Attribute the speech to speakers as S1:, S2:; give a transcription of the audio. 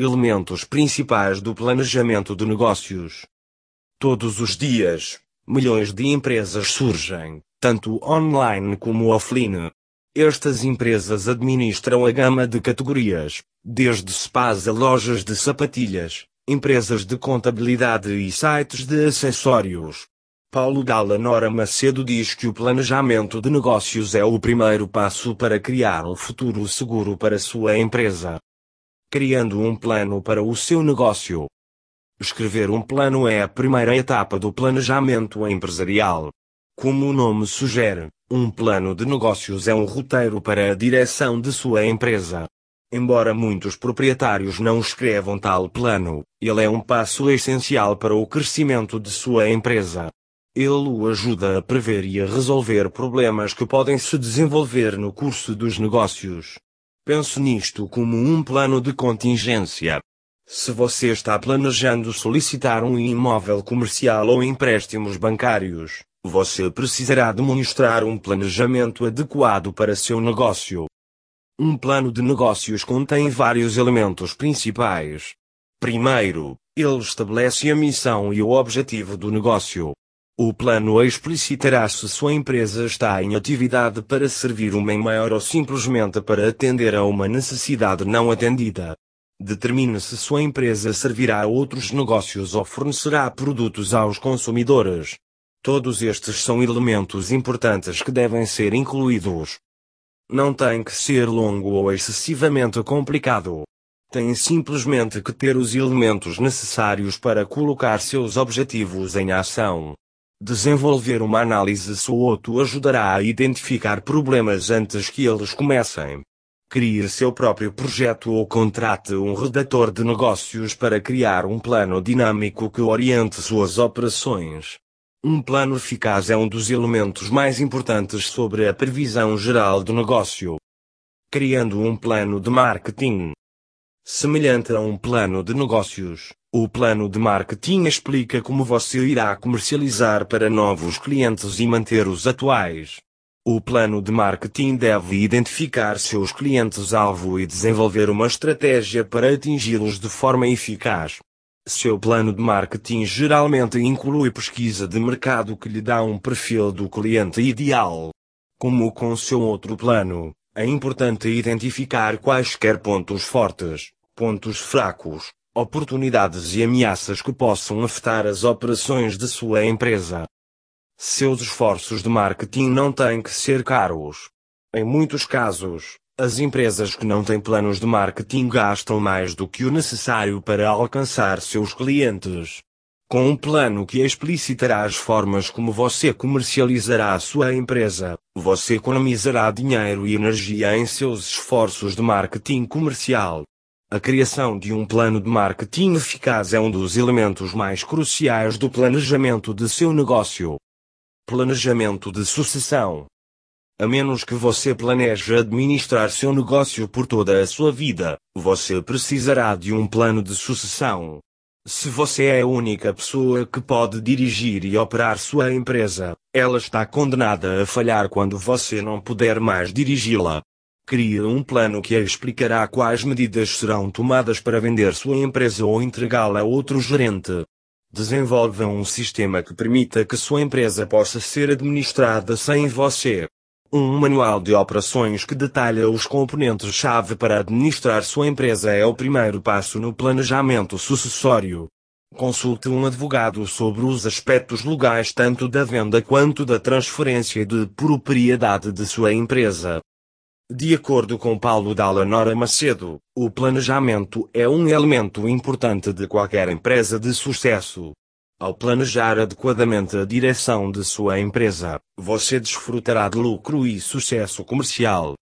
S1: Elementos principais do planejamento de negócios. Todos os dias, milhões de empresas surgem, tanto online como offline. Estas empresas administram a gama de categorias, desde spas a lojas de sapatilhas, empresas de contabilidade e sites de acessórios. Paulo Gala Nora Macedo diz que o planejamento de negócios é o primeiro passo para criar um futuro seguro para sua empresa criando um plano para o seu negócio. Escrever um plano é a primeira etapa do planejamento empresarial. Como o nome sugere, um plano de negócios é um roteiro para a direção de sua empresa. Embora muitos proprietários não escrevam tal plano, ele é um passo essencial para o crescimento de sua empresa. Ele o ajuda a prever e a resolver problemas que podem se desenvolver no curso dos negócios. Pense nisto como um plano de contingência. Se você está planejando solicitar um imóvel comercial ou empréstimos bancários, você precisará demonstrar um planejamento adequado para seu negócio. Um plano de negócios contém vários elementos principais. Primeiro, ele estabelece a missão e o objetivo do negócio. O plano explicitará se sua empresa está em atividade para servir um bem maior ou simplesmente para atender a uma necessidade não atendida. Determine se sua empresa servirá a outros negócios ou fornecerá produtos aos consumidores. Todos estes são elementos importantes que devem ser incluídos. Não tem que ser longo ou excessivamente complicado. Tem simplesmente que ter os elementos necessários para colocar seus objetivos em ação. Desenvolver uma análise SWOT ajudará a identificar problemas antes que eles comecem. Crie seu próprio projeto ou contrate um redator de negócios para criar um plano dinâmico que oriente suas operações. Um plano eficaz é um dos elementos mais importantes sobre a previsão geral do negócio. Criando um plano de marketing. Semelhante a um plano de negócios, o plano de marketing explica como você irá comercializar para novos clientes e manter os atuais. O plano de marketing deve identificar seus clientes-alvo e desenvolver uma estratégia para atingi-los de forma eficaz. Seu plano de marketing geralmente inclui pesquisa de mercado que lhe dá um perfil do cliente ideal. Como com seu outro plano, é importante identificar quaisquer pontos fortes, pontos fracos, oportunidades e ameaças que possam afetar as operações de sua empresa. Seus esforços de marketing não têm que ser caros. Em muitos casos, as empresas que não têm planos de marketing gastam mais do que o necessário para alcançar seus clientes. Com um plano que explicitará as formas como você comercializará a sua empresa, você economizará dinheiro e energia em seus esforços de marketing comercial. A criação de um plano de marketing eficaz é um dos elementos mais cruciais do planejamento de seu negócio. Planejamento de sucessão. A menos que você planeje administrar seu negócio por toda a sua vida, você precisará de um plano de sucessão. Se você é a única pessoa que pode dirigir e operar sua empresa, ela está condenada a falhar quando você não puder mais dirigi-la. Crie um plano que explicará quais medidas serão tomadas para vender sua empresa ou entregá-la a outro gerente. Desenvolva um sistema que permita que sua empresa possa ser administrada sem você. Um manual de operações que detalha os componentes-chave para administrar sua empresa é o primeiro passo no planejamento sucessório. Consulte um advogado sobre os aspectos legais tanto da venda quanto da transferência de propriedade de sua empresa. De acordo com Paulo Dalla Nora Macedo, o planejamento é um elemento importante de qualquer empresa de sucesso. Ao planejar adequadamente a direção de sua empresa, você desfrutará de lucro e sucesso comercial.